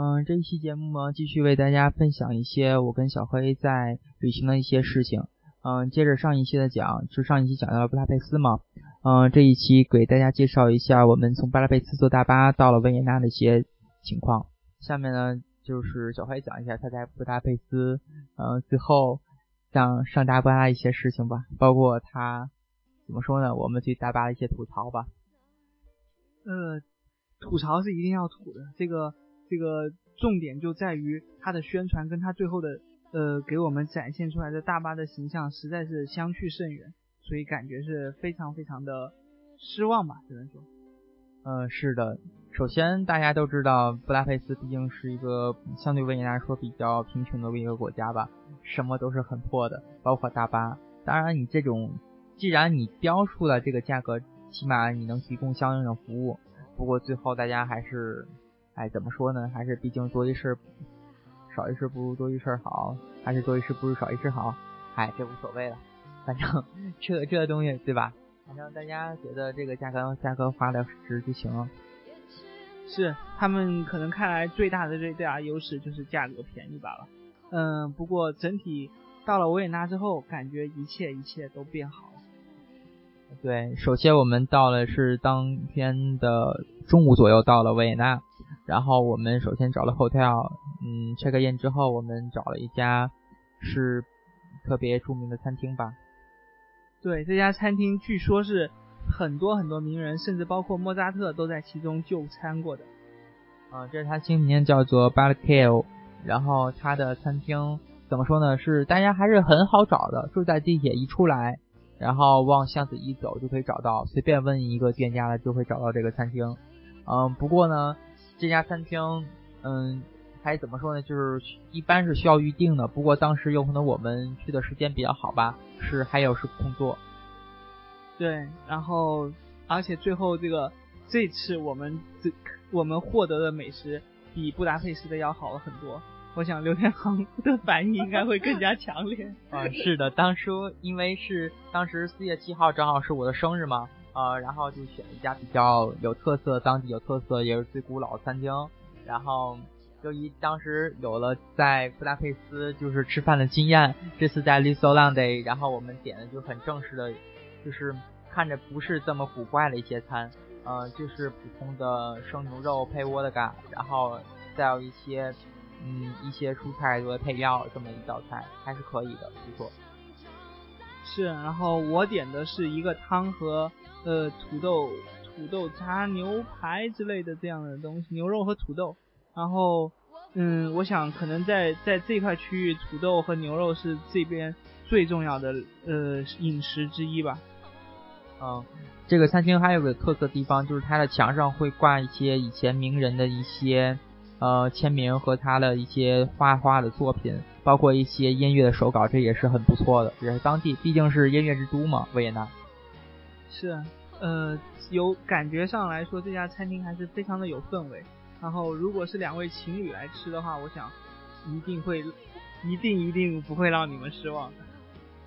嗯，这一期节目呢，继续为大家分享一些我跟小黑在旅行的一些事情。嗯，接着上一期的讲，就上一期讲到了布达佩斯嘛。嗯，这一期给大家介绍一下我们从布达佩斯坐大巴到了维也纳的一些情况。下面呢，就是小黑讲一下他在布达佩斯，嗯，最后上上大巴的一些事情吧，包括他怎么说呢？我们对大巴的一些吐槽吧。呃，吐槽是一定要吐的，这个。这个重点就在于它的宣传跟它最后的呃给我们展现出来的大巴的形象实在是相去甚远，所以感觉是非常非常的失望吧，只能说。嗯，是的。首先大家都知道，布达佩斯毕竟是一个相对维也纳来说比较贫穷的一个国家吧，什么都是很破的，包括大巴。当然，你这种既然你标出了这个价格，起码你能提供相应的服务。不过最后大家还是。哎，怎么说呢？还是毕竟多一事少一事不如多一事好，还是多一事不如少一事好。哎，这无所谓了，反正 这这东西对吧？反正大家觉得这个价格价格花的值就行了。是，他们可能看来最大的最大优势就是价格便宜罢了。嗯，不过整体到了维也纳之后，感觉一切一切都变好了。对，首先我们到了是当天的中午左右到了维也纳。然后我们首先找了 hotel，嗯，check in 之后，我们找了一家是特别著名的餐厅吧。对，这家餐厅据说是很多很多名人，甚至包括莫扎特都在其中就餐过的。啊，这是它新名叫做 b a l k i l 然后它的餐厅怎么说呢？是大家还是很好找的，就在地铁一出来，然后往巷子一走就可以找到，随便问一个店家了就会找到这个餐厅。嗯，不过呢。这家餐厅，嗯，还怎么说呢？就是一般是需要预定的。不过当时有可能我们去的时间比较好吧，是还有是空座。对，然后而且最后这个这次我们这我们获得的美食比布达佩斯的要好了很多。我想刘天航 的反应应该会更加强烈。啊，是的，当初因为是当时四月七号正好是我的生日嘛。呃，然后就选一家比较有特色、当地有特色也是最古老的餐厅。然后，由于当时有了在布达佩斯就是吃饭的经验，这次在 l i s o l a n d 然后我们点的就很正式的，就是看着不是这么古怪的一些餐，呃，就是普通的生牛肉配窝的嘎，然后再有一些嗯一些蔬菜作为配料这么一道菜，还是可以的，不错。是，然后我点的是一个汤和。呃，土豆、土豆炸牛排之类的这样的东西，牛肉和土豆。然后，嗯，我想可能在在这块区域，土豆和牛肉是这边最重要的呃饮食之一吧。嗯，这个餐厅还有个特色地方，就是它的墙上会挂一些以前名人的一些呃签名和他的一些画画的作品，包括一些音乐的手稿，这也是很不错的。也是当地，毕竟是音乐之都嘛，维也纳。是，呃，有感觉上来说，这家餐厅还是非常的有氛围。然后，如果是两位情侣来吃的话，我想一定会，一定一定不会让你们失望的。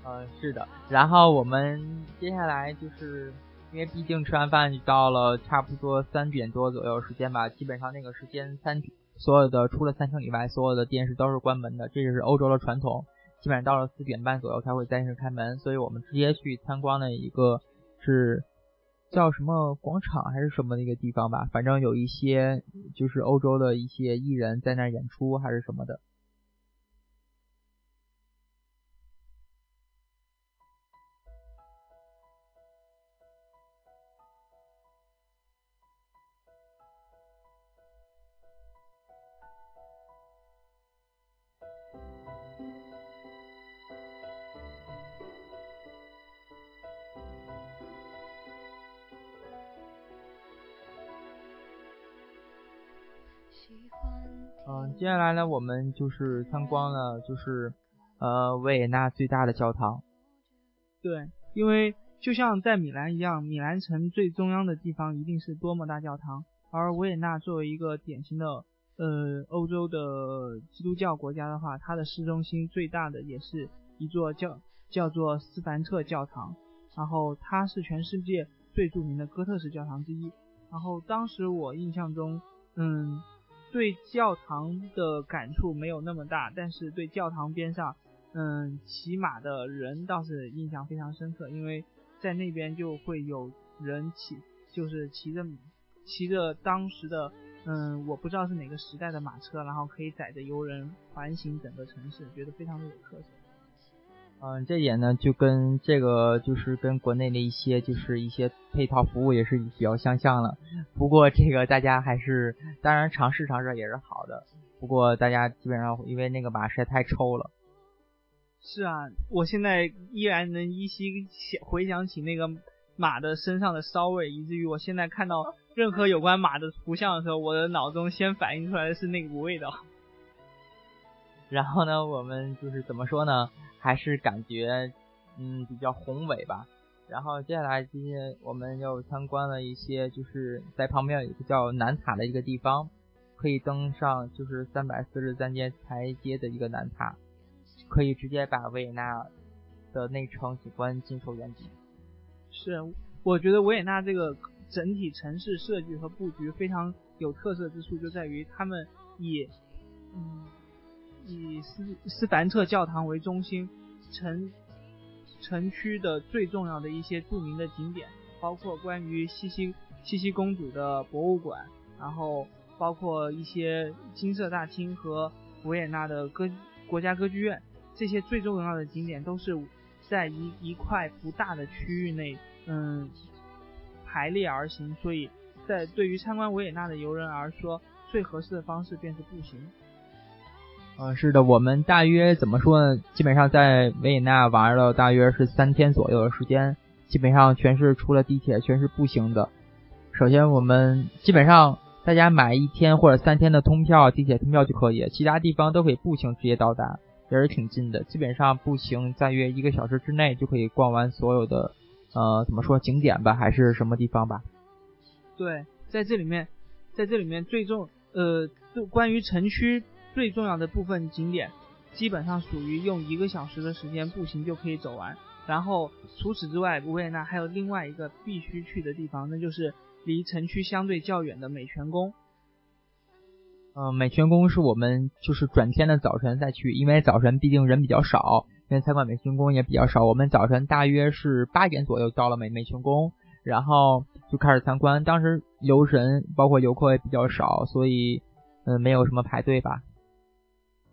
呃，是的。然后我们接下来就是，因为毕竟吃完饭到了差不多三点多左右时间吧，基本上那个时间餐所有的除了餐厅以外，所有的电视都是关门的，这就是欧洲的传统。基本上到了四点半左右才会暂时开门，所以我们直接去参观了一个。是叫什么广场还是什么那个地方吧？反正有一些就是欧洲的一些艺人在那演出还是什么的。接下来呢，我们就是参观了，就是呃维也纳最大的教堂。对，因为就像在米兰一样，米兰城最中央的地方一定是多么大教堂，而维也纳作为一个典型的呃欧洲的基督教国家的话，它的市中心最大的也是一座叫叫做斯凡特教堂，然后它是全世界最著名的哥特式教堂之一。然后当时我印象中，嗯。对教堂的感触没有那么大，但是对教堂边上，嗯，骑马的人倒是印象非常深刻，因为在那边就会有人骑，就是骑着骑着当时的，嗯，我不知道是哪个时代的马车，然后可以载着游人环行整个城市，觉得非常的有特色。嗯，这点呢就跟这个就是跟国内的一些就是一些配套服务也是比较相像了。不过这个大家还是当然尝试尝试也是好的。不过大家基本上因为那个马实在太臭了。是啊，我现在依然能依稀回想起那个马的身上的骚味，以至于我现在看到任何有关马的图像的时候，我的脑中先反映出来的是那股味道。然后呢，我们就是怎么说呢？还是感觉嗯比较宏伟吧。然后接下来今天我们又参观了一些，就是在旁边有一个叫南塔的一个地方，可以登上就是三百四十三阶台阶的一个南塔，可以直接把维也纳的内城景观尽收眼底。是，我觉得维也纳这个整体城市设计和布局非常有特色之处，就在于他们以嗯。以斯斯凡特教堂为中心，城城区的最重要的一些著名的景点，包括关于茜茜茜茜公主的博物馆，然后包括一些金色大厅和维也纳的歌国家歌剧院，这些最重要的景点都是在一一块不大的区域内，嗯，排列而行。所以在对于参观维也纳的游人而说，最合适的方式便是步行。嗯，是的，我们大约怎么说呢？基本上在维也纳玩了大约是三天左右的时间，基本上全是除了地铁，全是步行的。首先，我们基本上大家买一天或者三天的通票，地铁通票就可以，其他地方都可以步行直接到达，也是挺近的。基本上步行大约一个小时之内就可以逛完所有的，呃，怎么说景点吧，还是什么地方吧？对，在这里面，在这里面最重，呃，就关于城区。最重要的部分景点，基本上属于用一个小时的时间步行就可以走完。然后除此之外，维也纳还有另外一个必须去的地方，那就是离城区相对较远的美泉宫。嗯，美泉宫是我们就是转天的早晨再去，因为早晨毕竟人比较少，因为参观美泉宫也比较少。我们早晨大约是八点左右到了美美泉宫，然后就开始参观。当时游神包括游客也比较少，所以嗯没有什么排队吧。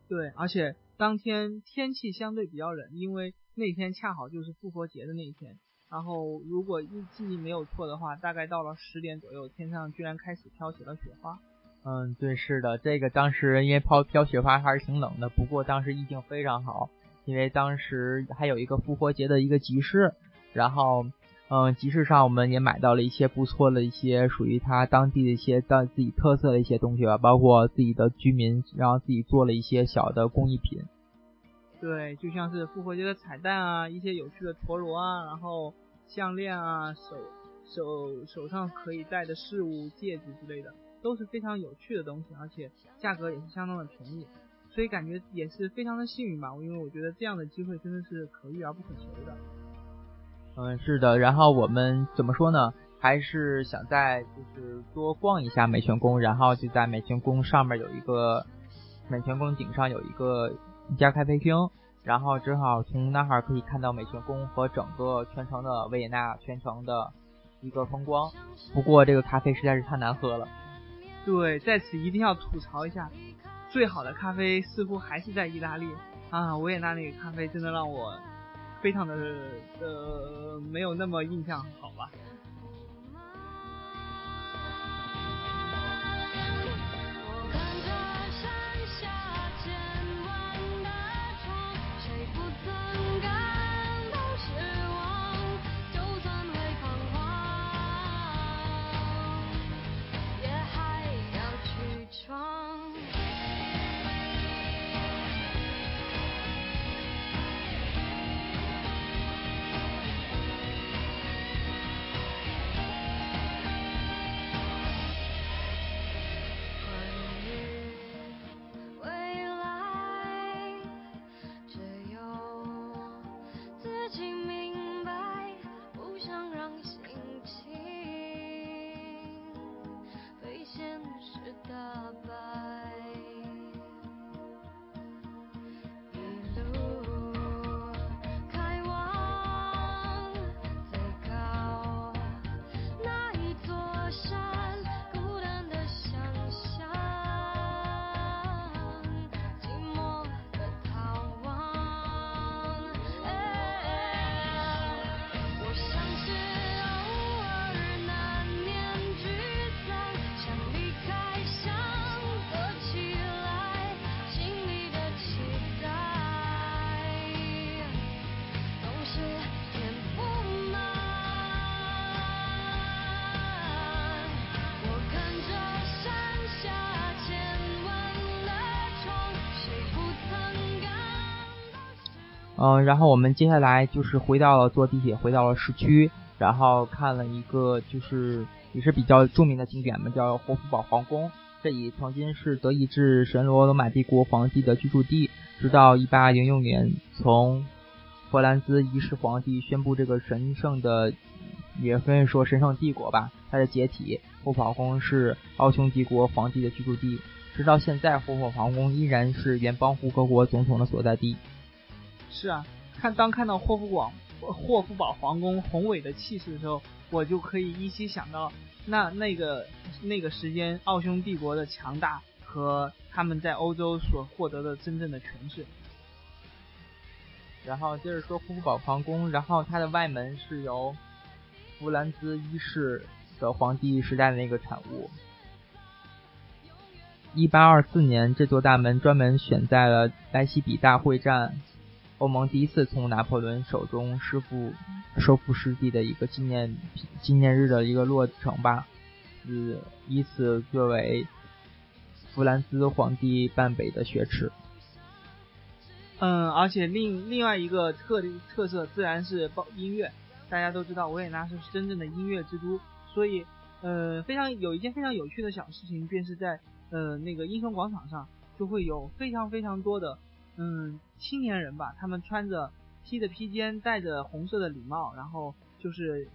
对，而且当天天气相对比较冷，因为那天恰好就是复活节的那一天。然后如果记忆没有错的话，大概到了十点左右，天上居然开始飘起了雪花。嗯，对，是的，这个当时因为飘飘雪花还是挺冷的，不过当时意境非常好，因为当时还有一个复活节的一个集市，然后。嗯，集市上我们也买到了一些不错的一些属于他当地的一些当自己特色的一些东西吧，包括自己的居民，然后自己做了一些小的工艺品。对，就像是复活节的彩蛋啊，一些有趣的陀螺啊，然后项链啊，手手手上可以戴的饰物、戒指之类的，都是非常有趣的东西，而且价格也是相当的便宜，所以感觉也是非常的幸运吧，因为我觉得这样的机会真的是可遇而不可求的。嗯，是的，然后我们怎么说呢？还是想在就是多逛一下美泉宫，然后就在美泉宫上面有一个美泉宫顶上有一个一家咖啡厅，然后正好从那儿可以看到美泉宫和整个全城的维也纳全城的一个风光。不过这个咖啡实在是太难喝了。对，在此一定要吐槽一下，最好的咖啡似乎还是在意大利啊！维也纳那个咖啡真的让我。非常的呃，没有那么印象好吧。嗯，然后我们接下来就是回到了坐地铁，回到了市区，然后看了一个就是也是比较著名的景点嘛，叫霍夫堡皇宫。这里曾经是德意志神罗罗马帝国皇帝的居住地，直到一八零六年，从弗兰兹一世皇帝宣布这个神圣的，也可以说神圣帝国吧，它的解体，霍夫堡宫是奥匈帝国皇帝的居住地。直到现在，霍夫堡皇宫依然是联邦互和国总统的所在地。是啊，看当看到霍夫广霍夫堡皇宫宏伟的气势的时候，我就可以依稀想到。那那个那个时间，奥匈帝国的强大和他们在欧洲所获得的真正的权势。然后接着说霍夫堡皇宫，然后它的外门是由弗兰兹一世的皇帝时代的那个产物。一八二四年，这座大门专门选在了莱西比大会战。欧盟第一次从拿破仑手中收复收复失地的一个纪念纪念日的一个落成吧，以以此作为弗兰兹皇帝半北的血池。嗯，而且另另外一个特特色自然是包音乐，大家都知道维也纳是真正的音乐之都，所以呃非常有一件非常有趣的小事情，便是在呃那个英雄广场上就会有非常非常多的。嗯，青年人吧，他们穿着披着披肩，戴着红色的礼帽，然后就是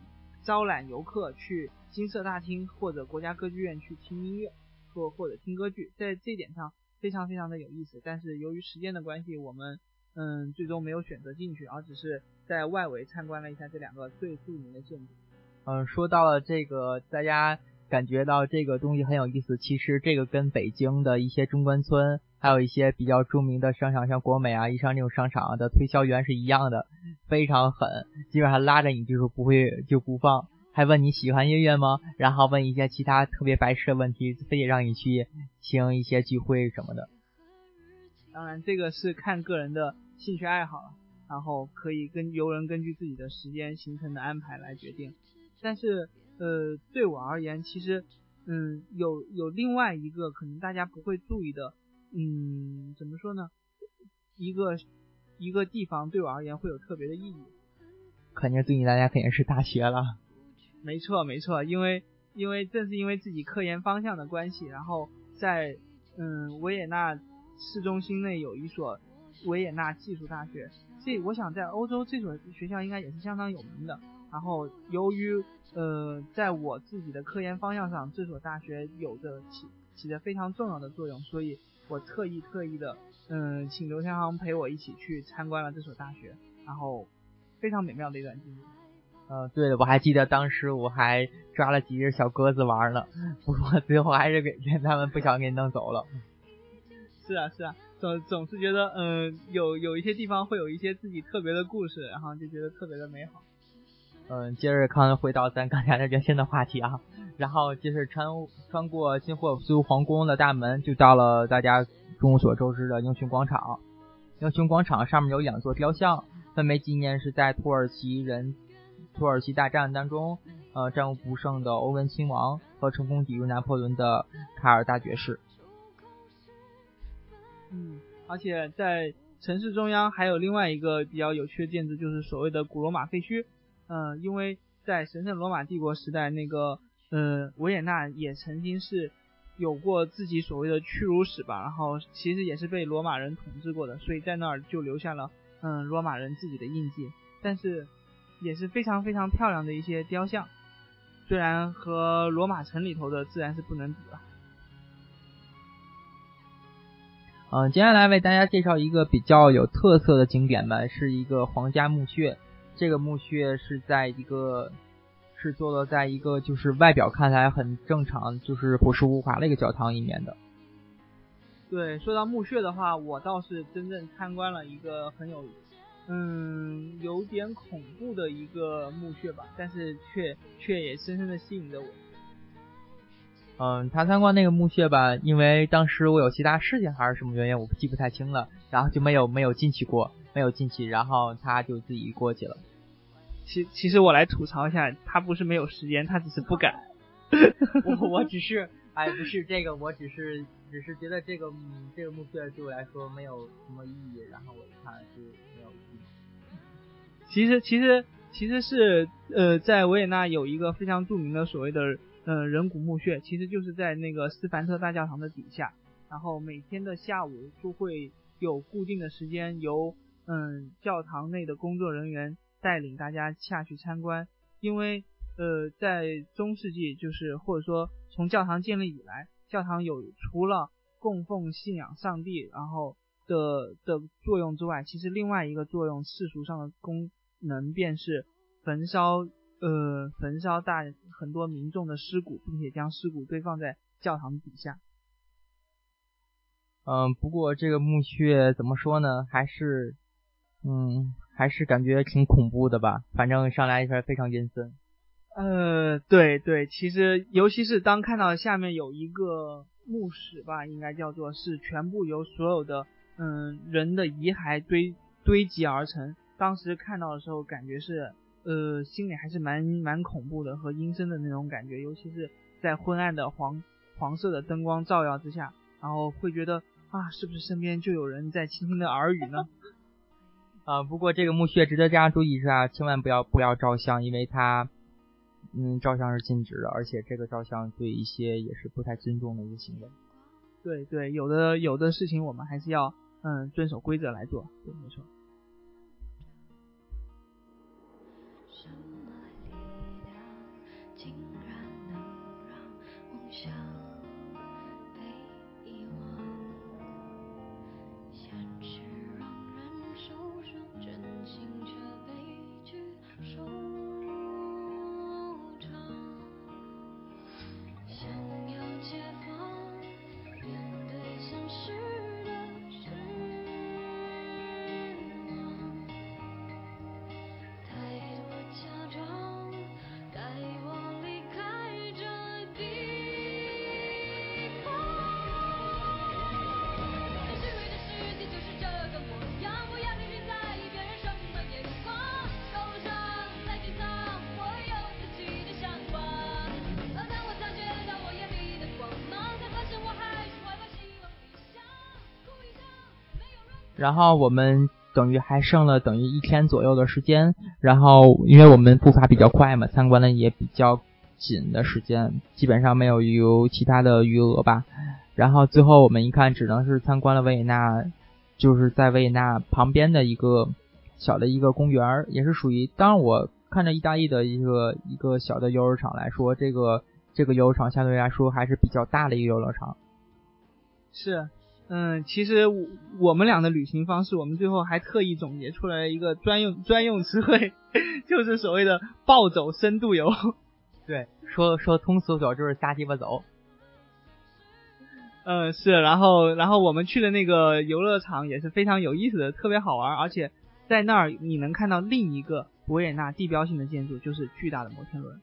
招揽游客去金色大厅或者国家歌剧院去听音乐，或或者听歌剧，在这点上非常非常的有意思。但是由于时间的关系，我们嗯最终没有选择进去，而只是在外围参观了一下这两个最著名的建筑。嗯，说到了这个，大家感觉到这个东西很有意思。其实这个跟北京的一些中关村。还有一些比较著名的商场，像国美啊、一商那种商场的推销员是一样的，非常狠，基本上拉着你就是不会就不放，还问你喜欢音乐吗？然后问一些其他特别白痴的问题，非得让你去听一些聚会什么的。当然，这个是看个人的兴趣爱好了，然后可以跟由人根据自己的时间行程的安排来决定。但是，呃，对我而言，其实，嗯，有有另外一个可能大家不会注意的。嗯，怎么说呢？一个一个地方对我而言会有特别的意义。肯定对你大家肯定是大学了。没错没错，因为因为正是因为自己科研方向的关系，然后在嗯维也纳市中心内有一所维也纳技术大学。这我想在欧洲这所学校应该也是相当有名的。然后由于呃在我自己的科研方向上，这所大学有着起起着非常重要的作用，所以。我特意特意的，嗯，请刘天航陪我一起去参观了这所大学，然后非常美妙的一段经历。呃，对了，我还记得当时我还抓了几只小鸽子玩呢，不过最后还是给给他们不小心给弄走了。是啊是啊，总总是觉得，嗯，有有一些地方会有一些自己特别的故事，然后就觉得特别的美好。嗯，接着看回到咱刚才的原先的话题啊。然后就是穿穿过新霍夫斯皇宫的大门，就到了大家众所周知的英雄广场。英雄广场上面有两座雕像，分别纪念是在土耳其人土耳其大战当中，呃，战无不胜的欧文亲王和成功抵御拿破仑的卡尔大爵士。嗯，而且在城市中央还有另外一个比较有趣的建筑，就是所谓的古罗马废墟。嗯，因为在神圣罗马帝国时代那个。呃，维也纳也曾经是有过自己所谓的屈辱史吧，然后其实也是被罗马人统治过的，所以在那儿就留下了嗯罗马人自己的印记，但是也是非常非常漂亮的一些雕像，虽然和罗马城里头的自然是不能比了。嗯，接下来为大家介绍一个比较有特色的景点吧，是一个皇家墓穴，这个墓穴是在一个。是坐落在一个就是外表看起来很正常，就是朴实无华的一个教堂里面的。对，说到墓穴的话，我倒是真正参观了一个很有，嗯，有点恐怖的一个墓穴吧，但是却却也深深的吸引着我。嗯，他参观那个墓穴吧，因为当时我有其他事情还是什么原因，我记不太清了，然后就没有没有进去过，没有进去，然后他就自己过去了。其其实我来吐槽一下，他不是没有时间，他只是不敢。我我只是，哎，不是这个，我只是只是觉得这个这个墓穴对我来说没有什么意义，然后我一看就没有意义。其实其实其实是呃，在维也纳有一个非常著名的所谓的呃人骨墓穴，其实就是在那个斯凡特大教堂的底下，然后每天的下午就会有固定的时间由嗯教堂内的工作人员带领大家下去参观，因为呃在中世纪就是或者说从教堂建立以来。教堂有除了供奉信仰上帝，然后的的作用之外，其实另外一个作用，世俗上的功能便是焚烧呃焚烧大很多民众的尸骨，并且将尸骨堆放在教堂底下。嗯，不过这个墓穴怎么说呢？还是嗯还是感觉挺恐怖的吧？反正上来一圈非常阴森。呃，对对，其实尤其是当看到下面有一个墓室吧，应该叫做是全部由所有的嗯人的遗骸堆堆积而成。当时看到的时候，感觉是呃心里还是蛮蛮恐怖的和阴森的那种感觉，尤其是在昏暗的黄黄色的灯光照耀之下，然后会觉得啊，是不是身边就有人在轻轻的耳语呢？啊，不过这个墓穴值得大家注意一下，千万不要不要照相，因为它。嗯，照相是禁止的，而且这个照相对一些也是不太尊重的一个行为。对对，有的有的事情我们还是要嗯遵守规则来做，对，没错。然后我们等于还剩了等于一天左右的时间，然后因为我们步伐比较快嘛，参观的也比较紧的时间，基本上没有有其他的余额吧。然后最后我们一看，只能是参观了维也纳，就是在维也纳旁边的一个小的一个公园，也是属于。当我看着意大利的一个一个小的游乐场来说，这个这个游乐场相对来说还是比较大的一个游乐场。是。嗯，其实我们俩的旅行方式，我们最后还特意总结出来一个专用专用词汇，就是所谓的暴走深度游。对，说说通俗点就是瞎鸡巴走。嗯，是，然后然后我们去的那个游乐场也是非常有意思的，特别好玩，而且在那儿你能看到另一个维也纳地标性的建筑，就是巨大的摩天轮。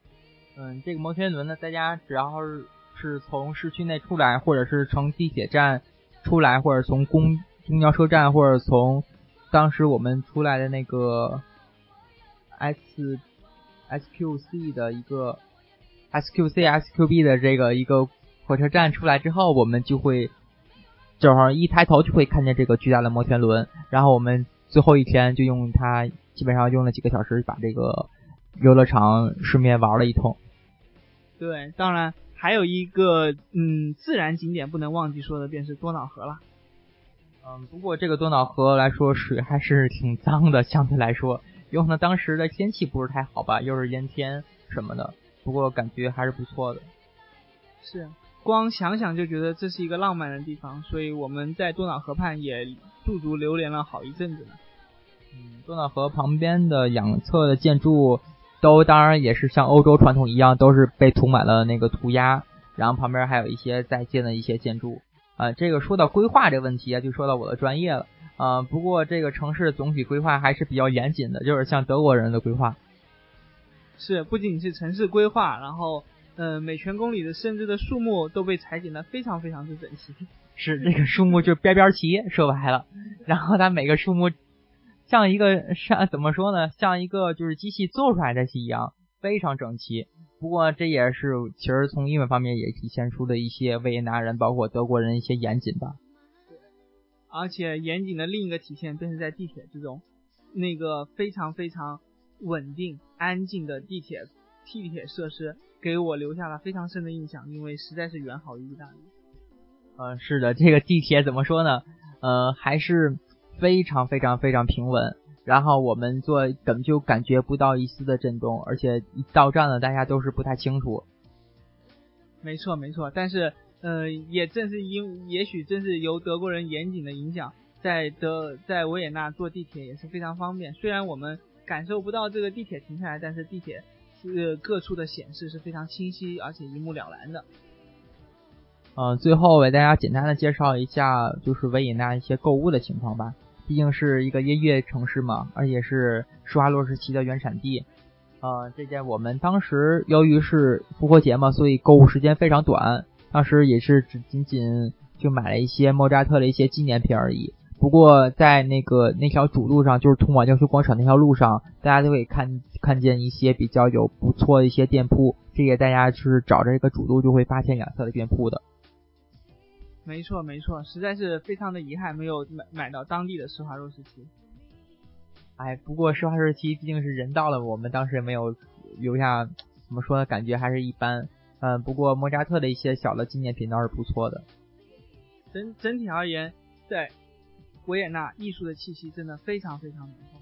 嗯，这个摩天轮呢，大家只要是是从市区内出来，或者是乘地铁站。出来，或者从公公交车站，或者从当时我们出来的那个 S S Q C 的一个 S Q C S Q B 的这个一个火车站出来之后，我们就会正好一抬头就会看见这个巨大的摩天轮。然后我们最后一天就用它，基本上用了几个小时把这个游乐场顺便玩了一通。对，当然。还有一个嗯自然景点不能忘记说的便是多瑙河了，嗯，不过这个多瑙河来说水还是挺脏的，相对来说，有可能当时的天气不是太好吧，又是阴天什么的，不过感觉还是不错的。是，光想想就觉得这是一个浪漫的地方，所以我们在多瑙河畔也驻足流连了好一阵子呢。嗯，多瑙河旁边的两侧的建筑。都当然也是像欧洲传统一样，都是被涂满了那个涂鸦，然后旁边还有一些在建的一些建筑。啊，这个说到规划这个问题啊，就说到我的专业了。啊，不过这个城市总体规划还是比较严谨的，就是像德国人的规划。是，不仅是城市规划，然后，嗯，每全公里的甚至的树木都被裁剪的非常非常之整齐。是，这个树木就边边齐，说白了，然后它每个树木。像一个像怎么说呢？像一个就是机器做出来的一样，非常整齐。不过这也是其实从英文方面也体现出了一些维也纳人，包括德国人一些严谨吧。对而且严谨的另一个体现便是在地铁之中，那个非常非常稳定、安静的地铁地铁设施，给我留下了非常深的印象，因为实在是远好于意大利。嗯，是的，这个地铁怎么说呢？呃，还是非常非常非常平稳。然后我们坐根本就感觉不到一丝的震动，而且一到站了，大家都是不太清楚。没错没错，但是。呃，也正是因，也许正是由德国人严谨的影响，在德在维也纳坐地铁也是非常方便。虽然我们感受不到这个地铁停下来，但是地铁是各处的显示是非常清晰，而且一目了然的。嗯，最后为大家简单的介绍一下，就是维也纳一些购物的情况吧。毕竟是一个音乐城市嘛，而且是施华洛世奇的原产地。呃，这件我们当时由于是复活节嘛，所以购物时间非常短。当时也是只仅仅就买了一些莫扎特的一些纪念品而已。不过在那个那条主路上，就是通往教学广场那条路上，大家都可以看看见一些比较有不错的一些店铺。这些大家就是找着一个主路就会发现两侧的店铺的。没错没错，实在是非常的遗憾没有买买到当地的施华洛世奇。哎，不过施华洛世奇毕竟是人到了，我们当时也没有留下怎么说呢，感觉还是一般。嗯，不过莫扎特的一些小的纪念品倒是不错的。整整体而言，在维也纳艺术的气息真的非常非常浓厚。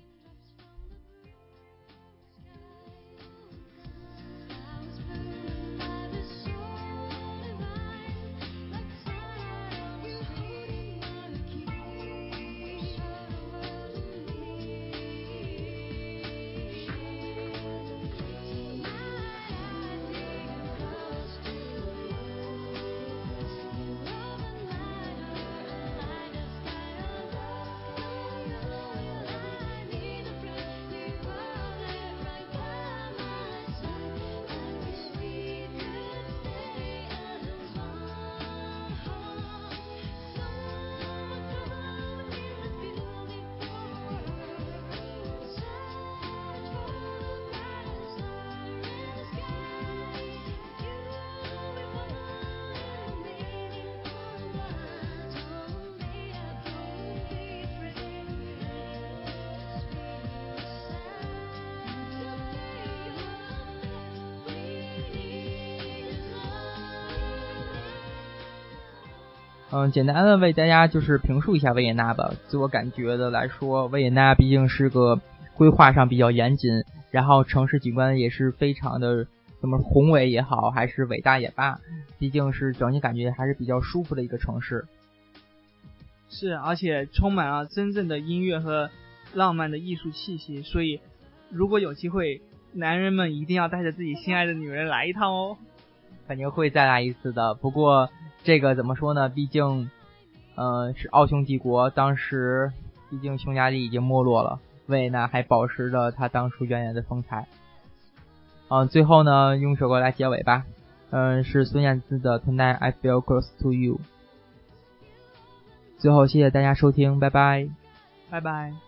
嗯，简单的为大家就是评述一下维也纳吧。自我感觉的来说，维也纳毕竟是个规划上比较严谨，然后城市景观也是非常的什么宏伟也好，还是伟大也罢，毕竟是整体感觉还是比较舒服的一个城市。是，而且充满了真正的音乐和浪漫的艺术气息。所以，如果有机会，男人们一定要带着自己心爱的女人来一趟哦。肯定会再来一次的。不过。这个怎么说呢？毕竟，呃，是奥匈帝国，当时毕竟匈牙利已经没落了，维也纳还保持着它当初原来的风采。嗯，最后呢，用首歌来结尾吧。嗯，是孙燕姿的《Tonight I Feel Close to You》。最后，谢谢大家收听，拜拜，拜拜。